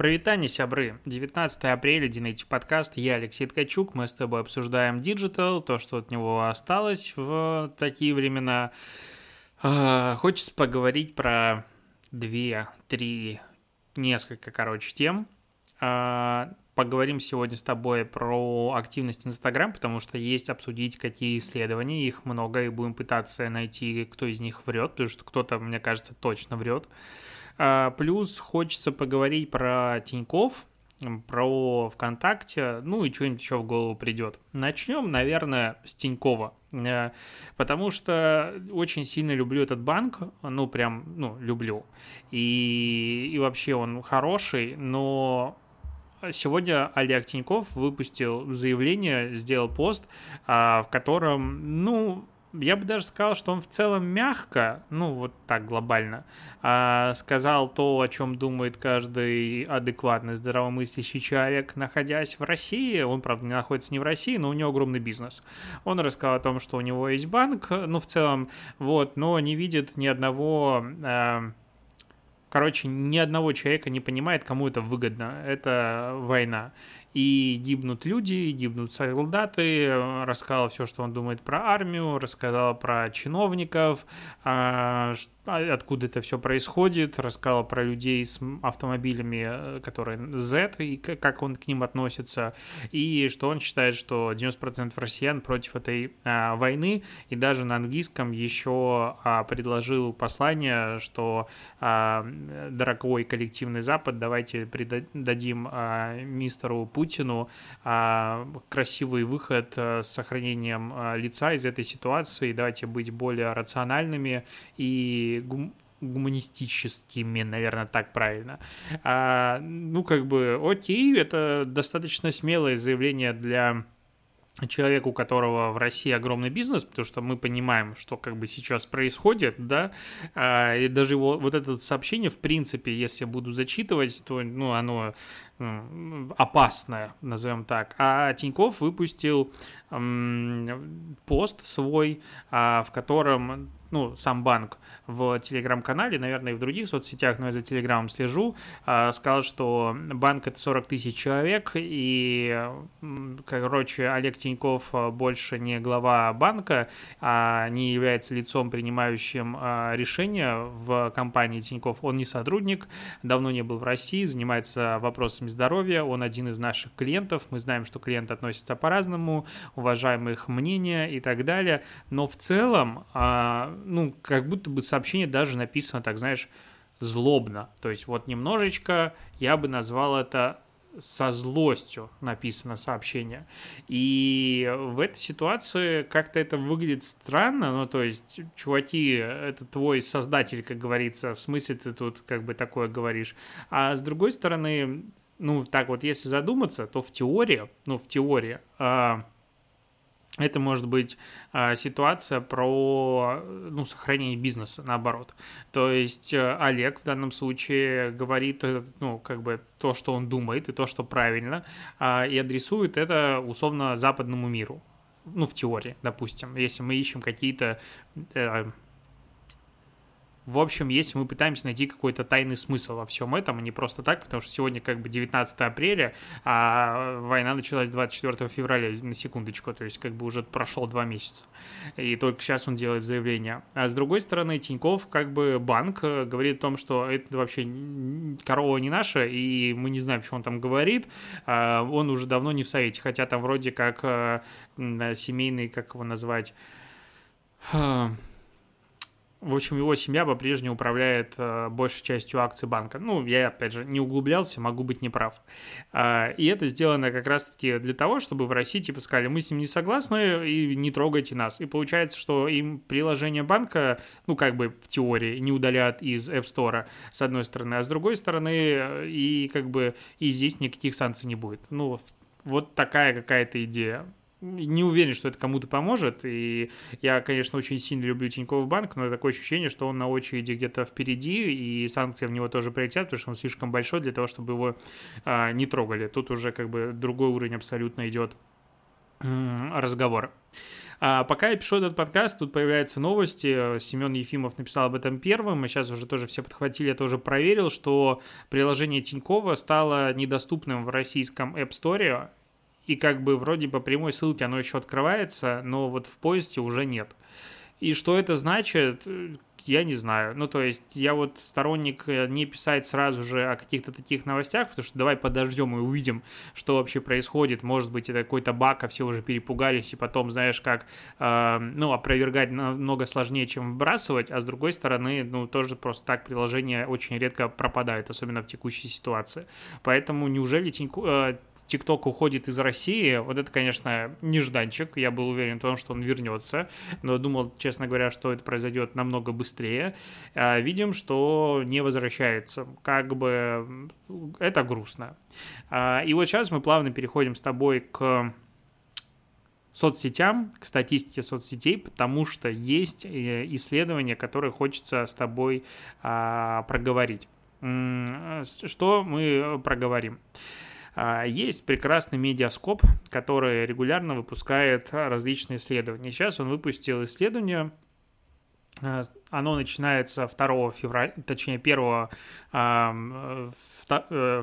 Прывітанне, сябры. 19 апреля, DNative подкаст. Я Алексей Ткачук. Мы с тобой обсуждаем диджитал, то, что от него осталось в такие времена. А, хочется поговорить про две, три, несколько, короче, тем. А, поговорим сегодня с тобой про активность Инстаграм, потому что есть обсудить, какие исследования, их много, и будем пытаться найти, кто из них врет, потому что кто-то, мне кажется, точно врет. А, плюс хочется поговорить про Тиньков, про ВКонтакте, ну и что-нибудь еще в голову придет. Начнем, наверное, с Тинькова, э, потому что очень сильно люблю этот банк, ну прям, ну, люблю. И, и вообще он хороший, но Сегодня Олег Тиньков выпустил заявление, сделал пост, а, в котором, ну, я бы даже сказал, что он в целом мягко, ну вот так глобально, а, сказал то, о чем думает каждый адекватный, здравомыслящий человек, находясь в России. Он, правда, не находится не в России, но у него огромный бизнес. Он рассказал о том, что у него есть банк, ну в целом, вот, но не видит ни одного... А, короче, ни одного человека не понимает, кому это выгодно. Это война и гибнут люди, гибнут солдаты, рассказал все, что он думает про армию, рассказал про чиновников, а, а откуда это все происходит, рассказал про людей с автомобилями, э, которые Z, и как он к ним относится, и что он считает, что 90% россиян против этой а, войны, и даже на английском еще а, предложил послание, что а, дорогой коллективный Запад, давайте придадим а, мистеру Путину а, красивый выход а, с сохранением а, лица из этой ситуации, давайте быть более рациональными и гум гуманистическими, наверное, так правильно. А, ну, как бы, окей, это достаточно смелое заявление для человека, у которого в России огромный бизнес, потому что мы понимаем, что как бы сейчас происходит, да, а, и даже его, вот это сообщение, в принципе, если буду зачитывать, то, ну, оно опасное, назовем так. А Тиньков выпустил пост свой, а, в котором ну, сам банк в телеграм-канале, наверное, и в других соцсетях, но я за телеграмом слежу, а, сказал, что банк это 40 тысяч человек, и, короче, Олег Тиньков больше не глава банка, а не является лицом, принимающим а, решения в компании Тиньков. Он не сотрудник, давно не был в России, занимается вопросами здоровья, он один из наших клиентов, мы знаем, что клиенты относятся по-разному, уважаем их мнение и так далее, но в целом а, ну, как будто бы сообщение даже написано, так знаешь, злобно. То есть вот немножечко я бы назвал это со злостью написано сообщение. И в этой ситуации как-то это выглядит странно, ну, то есть, чуваки, это твой создатель, как говорится, в смысле ты тут как бы такое говоришь. А с другой стороны, ну, так вот, если задуматься, то в теории, ну, в теории, а, это может быть э, ситуация про ну, сохранение бизнеса, наоборот. То есть э, Олег в данном случае говорит э, ну, как бы то, что он думает, и то, что правильно, э, и адресует это условно западному миру. Ну, в теории, допустим, если мы ищем какие-то э, в общем, если мы пытаемся найти какой-то тайный смысл во всем этом, а не просто так, потому что сегодня как бы 19 апреля, а война началась 24 февраля, на секундочку, то есть как бы уже прошел два месяца, и только сейчас он делает заявление. А с другой стороны, Тиньков как бы банк э, говорит о том, что это вообще корова не наша, и мы не знаем, что он там говорит, а он уже давно не в совете, хотя там вроде как э, семейный, как его назвать, в общем, его семья по-прежнему управляет э, большей частью акций банка. Ну, я, опять же, не углублялся, могу быть неправ. Э, и это сделано как раз-таки для того, чтобы в России типа сказали, мы с ним не согласны и не трогайте нас. И получается, что им приложение банка, ну, как бы в теории, не удалят из App Store, с одной стороны, а с другой стороны, э, и как бы и здесь никаких санкций не будет. Ну, вот такая какая-то идея не уверен, что это кому-то поможет. И я, конечно, очень сильно люблю Тинькофф банк, но такое ощущение, что он на очереди где-то впереди, и санкции в него тоже прилетят, потому что он слишком большой для того, чтобы его а, не трогали. Тут уже как бы другой уровень абсолютно идет разговора. А пока я пишу этот подкаст, тут появляются новости. Семен Ефимов написал об этом первым, и сейчас уже тоже все подхватили, я тоже проверил, что приложение Тинькова стало недоступным в российском App Store, и как бы вроде по прямой ссылке оно еще открывается, но вот в поиске уже нет. И что это значит, я не знаю. Ну, то есть, я вот сторонник э, не писать сразу же о каких-то таких новостях, потому что давай подождем и увидим, что вообще происходит. Может быть, это какой-то баг, а все уже перепугались, и потом, знаешь, как, э, ну, опровергать намного сложнее, чем выбрасывать, а с другой стороны, ну, тоже просто так приложение очень редко пропадает, особенно в текущей ситуации. Поэтому неужели Тинько, э, ТикТок уходит из России, вот это, конечно, нежданчик. Я был уверен в том, что он вернется, но думал, честно говоря, что это произойдет намного быстрее. А, видим, что не возвращается. Как бы это грустно. А, и вот сейчас мы плавно переходим с тобой к соцсетям, к статистике соцсетей, потому что есть э, исследования, которые хочется с тобой а, проговорить. Что мы проговорим? А, есть прекрасный медиаскоп, который регулярно выпускает различные исследования. Сейчас он выпустил исследование оно начинается 2 февраля, точнее 1 э,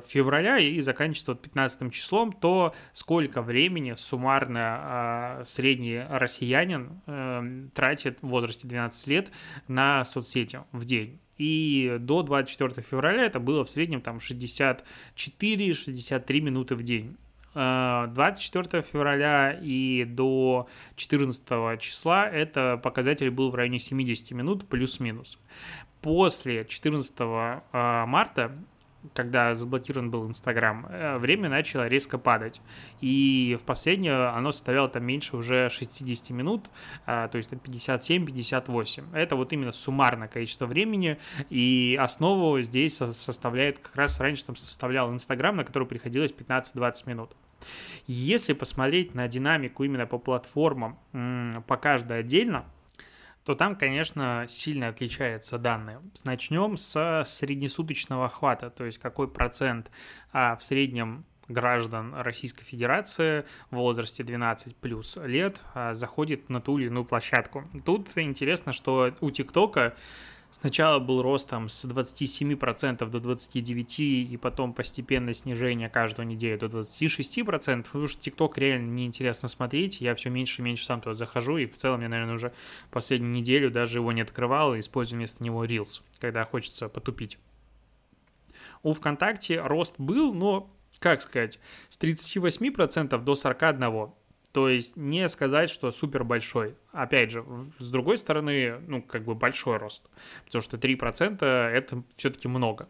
февраля и заканчивается вот 15 числом, то сколько времени суммарно а, средний россиянин э, тратит в возрасте 12 лет на соцсети в день. И до 24 февраля это было в среднем там 64-63 минуты в день. 24 февраля и до 14 числа это показатель был в районе 70 минут плюс-минус. После 14 а, марта когда заблокирован был Инстаграм, э, время начало резко падать. И в последнее оно составляло там меньше уже 60 минут, то есть 57-58. Это вот именно суммарное количество времени. И основу здесь составляет, как раз раньше там составлял Инстаграм, на который приходилось 15-20 минут. Если посмотреть на динамику именно по платформам, по каждой отдельно, то там, конечно, сильно отличаются данные. Начнем с среднесуточного охвата, то есть какой процент а, в среднем граждан Российской Федерации в возрасте 12 плюс лет а, заходит на ту или иную площадку. Тут интересно, что у ТикТока Сначала был рост там с 27% до 29%, и потом постепенное снижение каждую неделю до 26%, потому что TikTok реально неинтересно смотреть, я все меньше и меньше сам туда захожу, и в целом я, наверное, уже последнюю неделю даже его не открывал, и использую вместо него Reels, когда хочется потупить. У ВКонтакте рост был, но, как сказать, с 38% до 41%. То есть не сказать, что супер большой. Опять же, с другой стороны, ну, как бы большой рост. Потому что 3% это все-таки много.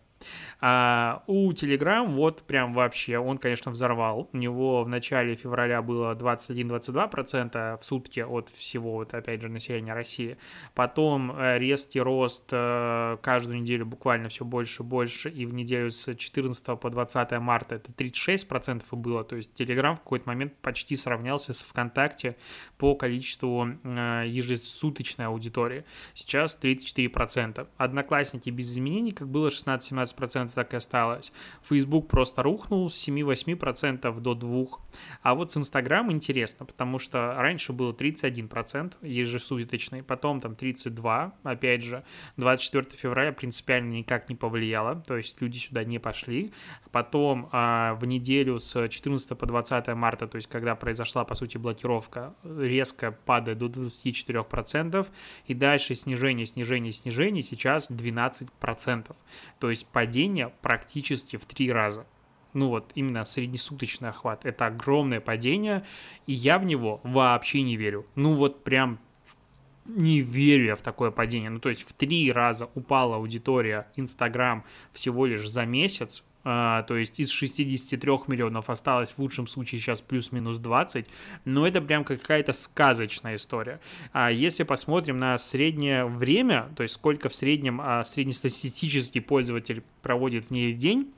А у Telegram вот прям вообще, он, конечно, взорвал. У него в начале февраля было 21-22% в сутки от всего, вот опять же, населения России. Потом э, резкий рост э, каждую неделю буквально все больше и больше. И в неделю с 14 по 20 марта это 36% и было. То есть Telegram в какой-то момент почти сравнялся с ВКонтакте по количеству э, ежесуточной аудитории. Сейчас 34%. Одноклассники без изменений, как было 16-17 15% так и осталось. Facebook просто рухнул с 7-8% до 2%. А вот с Instagram интересно, потому что раньше было 31% ежесуточный, потом там 32%, опять же, 24 февраля принципиально никак не повлияло, то есть люди сюда не пошли. Потом а, в неделю с 14 по 20 марта, то есть когда произошла, по сути, блокировка, резко падает до 24%, и дальше снижение, снижение, снижение, сейчас 12%. То есть падение практически в три раза. Ну вот, именно среднесуточный охват. Это огромное падение, и я в него вообще не верю. Ну вот прям не верю я в такое падение. Ну, то есть в три раза упала аудитория Инстаграм всего лишь за месяц. А, то есть из 63 миллионов осталось в лучшем случае сейчас плюс-минус 20. Но это прям какая-то сказочная история. А если посмотрим на среднее время, то есть сколько в среднем а, среднестатистический пользователь проводит в ней в день,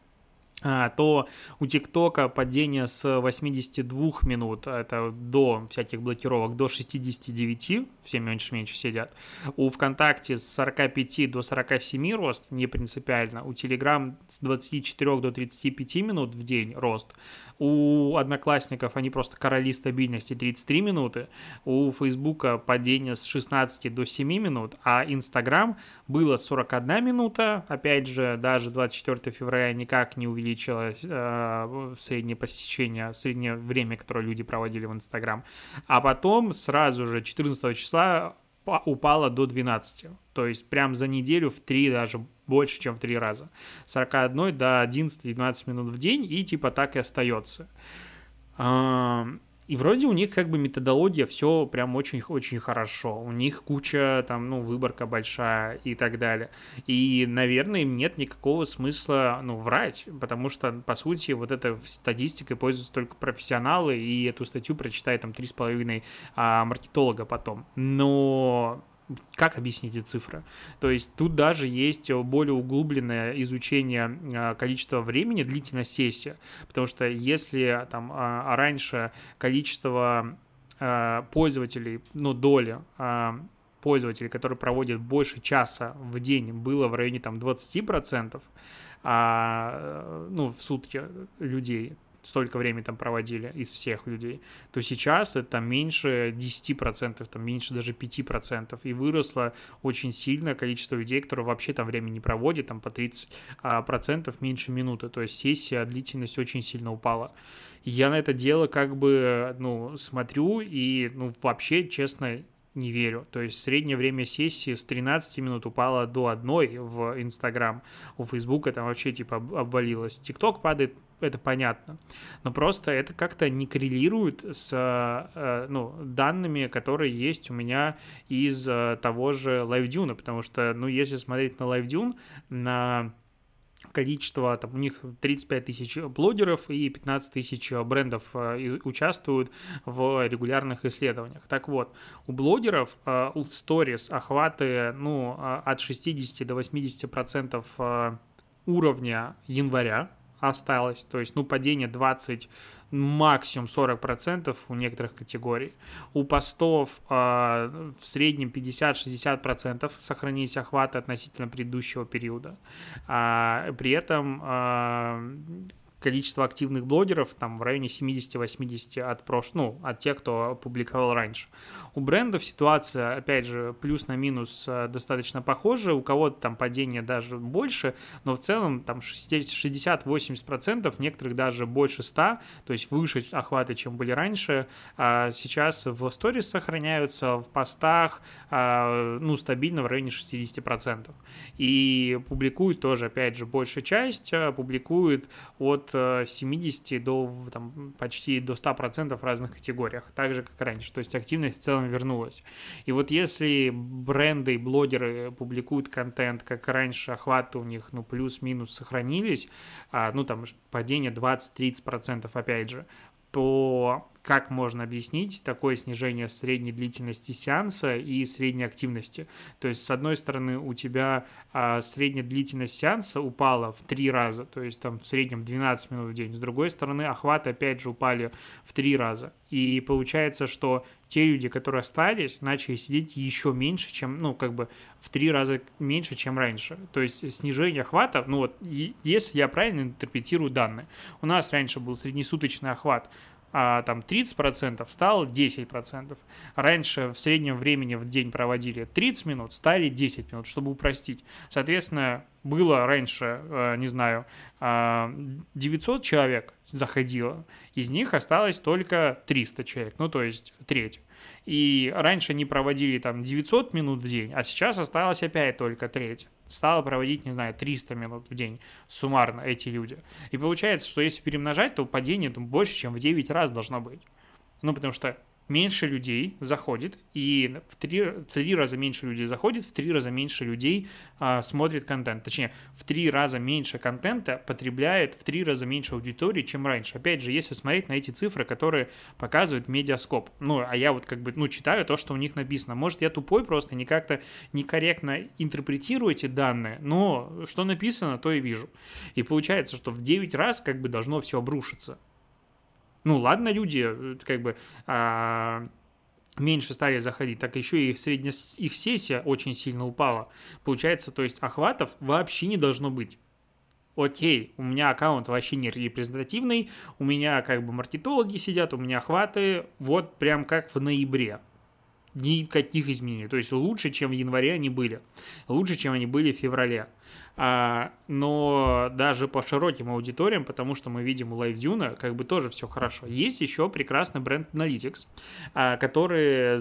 то у ТикТока падение с 82 минут, это до всяких блокировок, до 69, все меньше-меньше сидят. У ВКонтакте с 45 до 47 рост, не принципиально. У Телеграм с 24 до 35 минут в день рост. У Одноклассников они просто короли стабильности 33 минуты. У Фейсбука падение с 16 до 7 минут, а Инстаграм было 41 минута, опять же, даже 24 февраля никак не увеличилось э, среднее посещение, среднее время, которое люди проводили в Инстаграм. А потом сразу же 14 числа упало до 12. То есть прям за неделю в 3 даже больше, чем в 3 раза. 41 до 11-12 минут в день и типа так и остается. И вроде у них как бы методология все прям очень-очень хорошо. У них куча там, ну, выборка большая и так далее. И, наверное, им нет никакого смысла, ну, врать, потому что, по сути, вот эта статистикой пользуются только профессионалы, и эту статью прочитает там 3,5 а, маркетолога потом. Но как объяснить эти цифры? То есть тут даже есть более углубленное изучение а, количества времени, длительность сессии, потому что если там а, раньше количество а, пользователей, ну, доля пользователей, которые проводят больше часа в день, было в районе там 20%, а, ну, в сутки людей, столько времени там проводили из всех людей, то сейчас это меньше 10%, там меньше даже 5%. И выросло очень сильно количество людей, которые вообще там время не проводят, там по 30% а, меньше минуты. То есть сессия, длительность очень сильно упала. Я на это дело как бы, ну, смотрю и, ну, вообще, честно, не верю. То есть среднее время сессии с 13 минут упало до одной в Инстаграм. У Фейсбука там вообще типа обвалилось. ТикТок падает, это понятно. Но просто это как-то не коррелирует с э, ну, данными, которые есть у меня из э, того же LiveDune. Потому что, ну, если смотреть на LiveDune, на количество, там у них 35 тысяч блогеров и 15 тысяч брендов э, участвуют в регулярных исследованиях. Так вот, у блогеров э, в сторис охваты ну, э, от 60 до 80 процентов уровня января осталось, то есть ну падение 20 максимум 40% у некоторых категорий. У постов э, в среднем 50-60% сохранились охваты относительно предыдущего периода. А, при этом э, количество активных блогеров там в районе 70-80 от прош... ну, от тех, кто публиковал раньше. У брендов ситуация, опять же, плюс на минус э, достаточно похожа. У кого-то там падение даже больше, но в целом там 60-80%, некоторых даже больше 100, то есть выше охваты, чем были раньше. А сейчас в сторис сохраняются, в постах, а, ну, стабильно в районе 60%. И публикуют тоже, опять же, большая часть, э, публикуют от 70 э, до там, почти до 100% в разных категориях, так же, как раньше. То есть активность в целом вернулась. И вот если бренды и блогеры публикуют контент, как раньше, охваты у них, ну, плюс-минус сохранились, а, ну, там, падение 20-30% опять же, то как можно объяснить такое снижение средней длительности сеанса и средней активности? То есть, с одной стороны, у тебя а, средняя длительность сеанса упала в три раза, то есть там в среднем 12 минут в день. С другой стороны, охваты опять же упали в три раза. И получается, что те люди, которые остались, начали сидеть еще меньше, чем, ну, как бы в три раза меньше, чем раньше. То есть снижение охвата, ну вот, если я правильно интерпретирую данные, у нас раньше был среднесуточный охват а, там 30%, стало 10%. Раньше в среднем времени в день проводили 30 минут, стали 10 минут, чтобы упростить. Соответственно, было раньше, э, не знаю, 900 а, человек заходило, из них осталось только 300 человек, ну то есть треть. И раньше они проводили там 900 минут в день, а сейчас осталось опять только треть. Стало проводить, не знаю, 300 минут в день суммарно эти люди. И получается, что если перемножать, то падение там, больше, чем в 9 раз должно быть. Ну, потому что меньше людей заходит, и в три, в три раза меньше людей заходит, в три раза меньше людей а, смотрит контент. Точнее, в три раза меньше контента потребляет в три раза меньше аудитории, чем раньше. Опять же, если смотреть на эти цифры, которые показывает медиаскоп. Ну, а я вот как бы, ну, читаю то, что у них написано. Может, я тупой просто, не как-то некорректно интерпретирую эти данные, но что написано, то и вижу. И получается, что в 9 раз как бы должно все обрушиться. Ну, ладно, люди, э, как бы, а, меньше стали заходить, так еще и средняя их сессия очень сильно упала. Получается, то есть охватов вообще не должно быть. Окей, у меня аккаунт вообще не репрезентативный, у меня как бы маркетологи сидят, у меня охваты вот прям как в ноябре никаких изменений. То есть лучше, чем в январе они были. Лучше, чем они были в феврале. А, но даже по широким аудиториям, потому что мы видим у LiveDune, как бы тоже все хорошо. Есть еще прекрасный бренд Analytics, а, который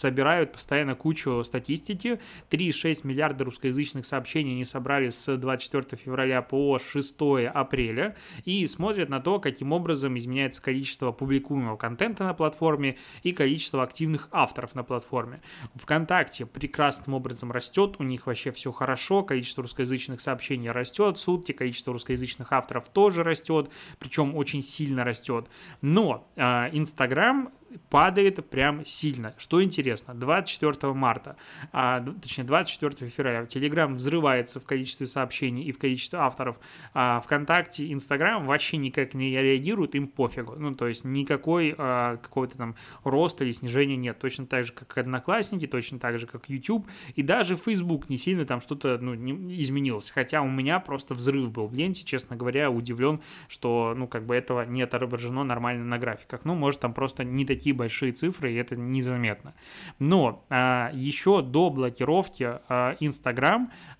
собирают постоянно кучу статистики. 3,6 миллиарда русскоязычных сообщений они собрали с 24 февраля по 6 апреля и смотрят на то, каким образом изменяется количество публикуемого контента на платформе и количество активных авторов на платформе. ВКонтакте прекрасным образом растет, у них вообще все хорошо, количество русскоязычных сообщений растет, в сутки количество русскоязычных авторов тоже растет, причем очень сильно растет. Но а, Инстаграм падает прям сильно. Что интересно, 24 марта, а, точнее 24 февраля, Телеграм взрывается в количестве сообщений и в количестве авторов. А ВКонтакте, Инстаграм вообще никак не реагируют, им пофигу. Ну, то есть никакой а, какого-то там роста или снижения нет. Точно так же, как Одноклассники, точно так же, как YouTube. И даже Facebook не сильно там что-то ну, изменилось. Хотя у меня просто взрыв был в ленте, честно говоря, удивлен, что, ну, как бы этого не отображено нормально на графиках. Ну, может, там просто не такие такие большие цифры, и это незаметно. Но а, еще до блокировки а,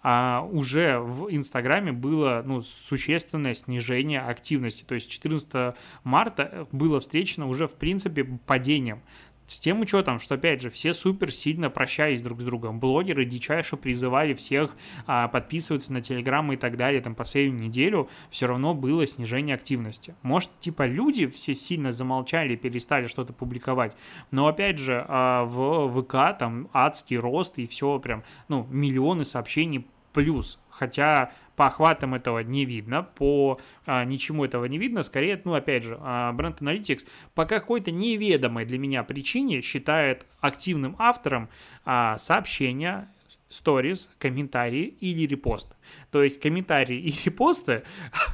а, уже в Инстаграме было ну, существенное снижение активности. То есть 14 марта было встречено уже в принципе падением. С тем учетом, что, опять же, все супер сильно прощались друг с другом. Блогеры дичайше призывали всех а, подписываться на Телеграм и так далее. Там последнюю неделю все равно было снижение активности. Может, типа, люди все сильно замолчали, перестали что-то публиковать. Но, опять же, а, в ВК там адский рост и все прям, ну, миллионы сообщений плюс. Хотя по охватам этого не видно, по а, ничему этого не видно. Скорее, ну, опять же, а, Brand Analytics по какой-то неведомой для меня причине считает активным автором а, сообщения, сторис, комментарии или репост. То есть комментарии и репосты,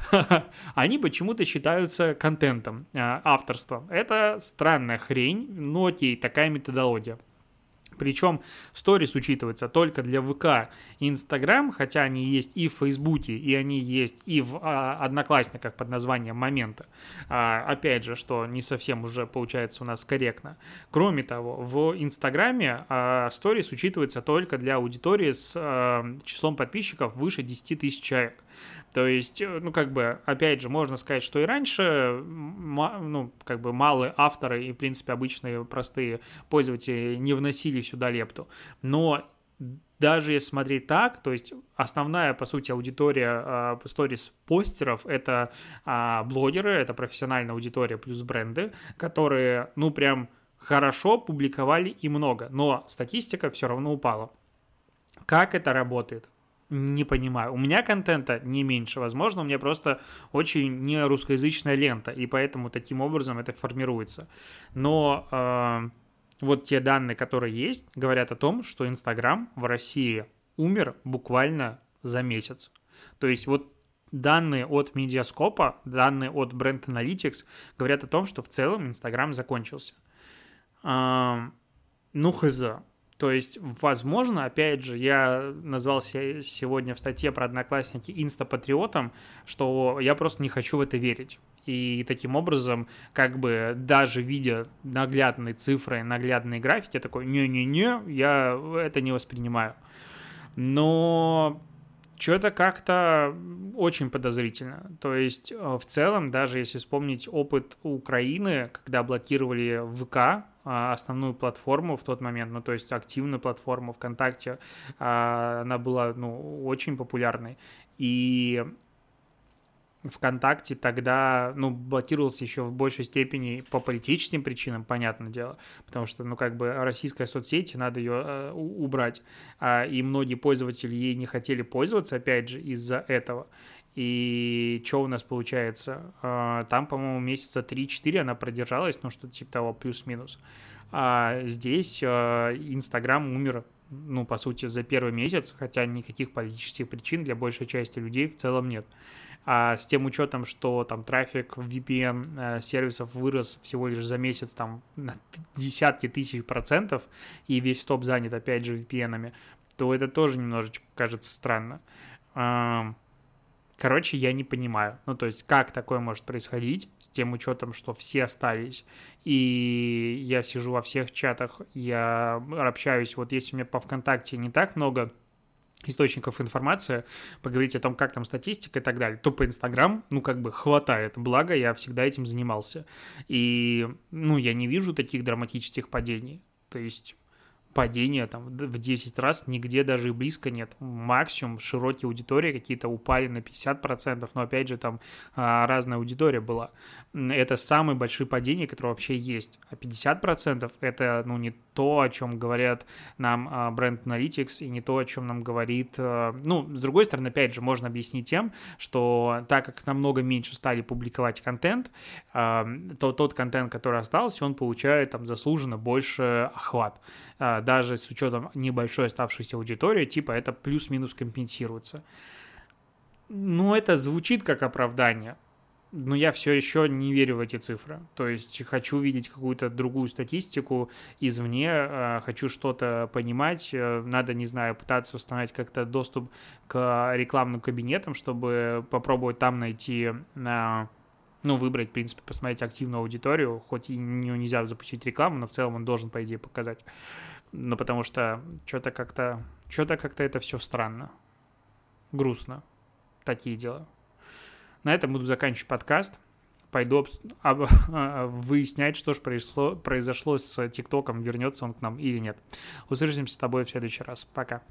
они почему-то считаются контентом, а, авторством. Это странная хрень, но окей, такая методология. Причем сторис учитывается только для ВК и Инстаграм, хотя они есть и в Фейсбуке, и они есть и в а, Одноклассниках под названием Момента. А, опять же, что не совсем уже получается у нас корректно. Кроме того, в Инстаграме а, сторис учитывается только для аудитории с а, числом подписчиков выше 10 тысяч человек. То есть, э, ну, как бы, опять же, можно сказать, что и раньше, ну, как бы, малые авторы и, в принципе, обычные простые пользователи не вносили сюда лепту. Но даже если смотреть так, то есть основная, по сути, аудитория сторис uh, постеров это uh, блогеры, это профессиональная аудитория плюс бренды, которые, ну, прям хорошо публиковали и много, но статистика все равно упала. Как это работает? не понимаю. У меня контента не меньше, возможно, у меня просто очень не русскоязычная лента, и поэтому таким образом это формируется. Но э, вот те данные, которые есть, говорят о том, что Инстаграм в России умер буквально за месяц. То есть вот данные от Медиаскопа, данные от Brand Analytics говорят о том, что в целом Инстаграм закончился. Ну, хз. То есть, возможно, опять же, я назвался сегодня в статье про одноклассники инстапатриотом, что я просто не хочу в это верить. И таким образом, как бы даже видя наглядные цифры, наглядные графики, такой, не-не-не, я это не воспринимаю. Но что-то как-то очень подозрительно. То есть, в целом, даже если вспомнить опыт Украины, когда блокировали ВК, основную платформу в тот момент, ну, то есть активную платформу ВКонтакте, а, она была, ну, очень популярной. И ВКонтакте тогда, ну, блокировался еще в большей степени по политическим причинам, понятное дело, потому что, ну, как бы российская соцсеть, надо ее э, убрать, а, и многие пользователи ей не хотели пользоваться, опять же, из-за этого. И что у нас получается? А, там, по-моему, месяца 3-4 она продержалась, ну, что-то типа того, плюс-минус. А здесь а, Инстаграм умер ну, по сути, за первый месяц, хотя никаких политических причин для большей части людей в целом нет. А с тем учетом, что там трафик VPN э, сервисов вырос всего лишь за месяц там на десятки тысяч процентов, и весь топ занят опять же VPN-ами, то это тоже немножечко кажется странно. Короче, я не понимаю. Ну, то есть, как такое может происходить с тем учетом, что все остались, и я сижу во всех чатах, я общаюсь, вот если у меня по ВКонтакте не так много источников информации, поговорить о том, как там статистика и так далее, то по Инстаграм, ну, как бы хватает. Благо, я всегда этим занимался. И, ну, я не вижу таких драматических падений. То есть падения там в 10 раз нигде даже и близко нет. Максимум широкие аудитории какие-то упали на 50%, но опять же там а, разная аудитория была. Это самые большие падения, которые вообще есть. А 50% это ну не то, о чем говорят нам а, бренд Analytics и не то, о чем нам говорит... А, ну, с другой стороны, опять же, можно объяснить тем, что так как намного меньше стали публиковать контент, то тот контент, который остался, он получает там заслуженно больше охват. Даже с учетом небольшой оставшейся аудитории, типа это плюс-минус компенсируется. Ну, это звучит как оправдание, но я все еще не верю в эти цифры. То есть хочу видеть какую-то другую статистику извне, а, хочу что-то понимать, э, надо, не знаю, пытаться установить как-то доступ к рекламным кабинетам, чтобы попробовать там найти а, ну, выбрать, в принципе, посмотреть активную аудиторию, хоть и нельзя запустить рекламу, но в целом он должен, по идее, показать. Ну, потому что что-то как-то, что-то как-то это все странно, грустно, такие дела. На этом буду заканчивать подкаст. Пойду об, выяснять, что же произошло, произошло с ТикТоком, вернется он к нам или нет. Услышимся с тобой в следующий раз. Пока.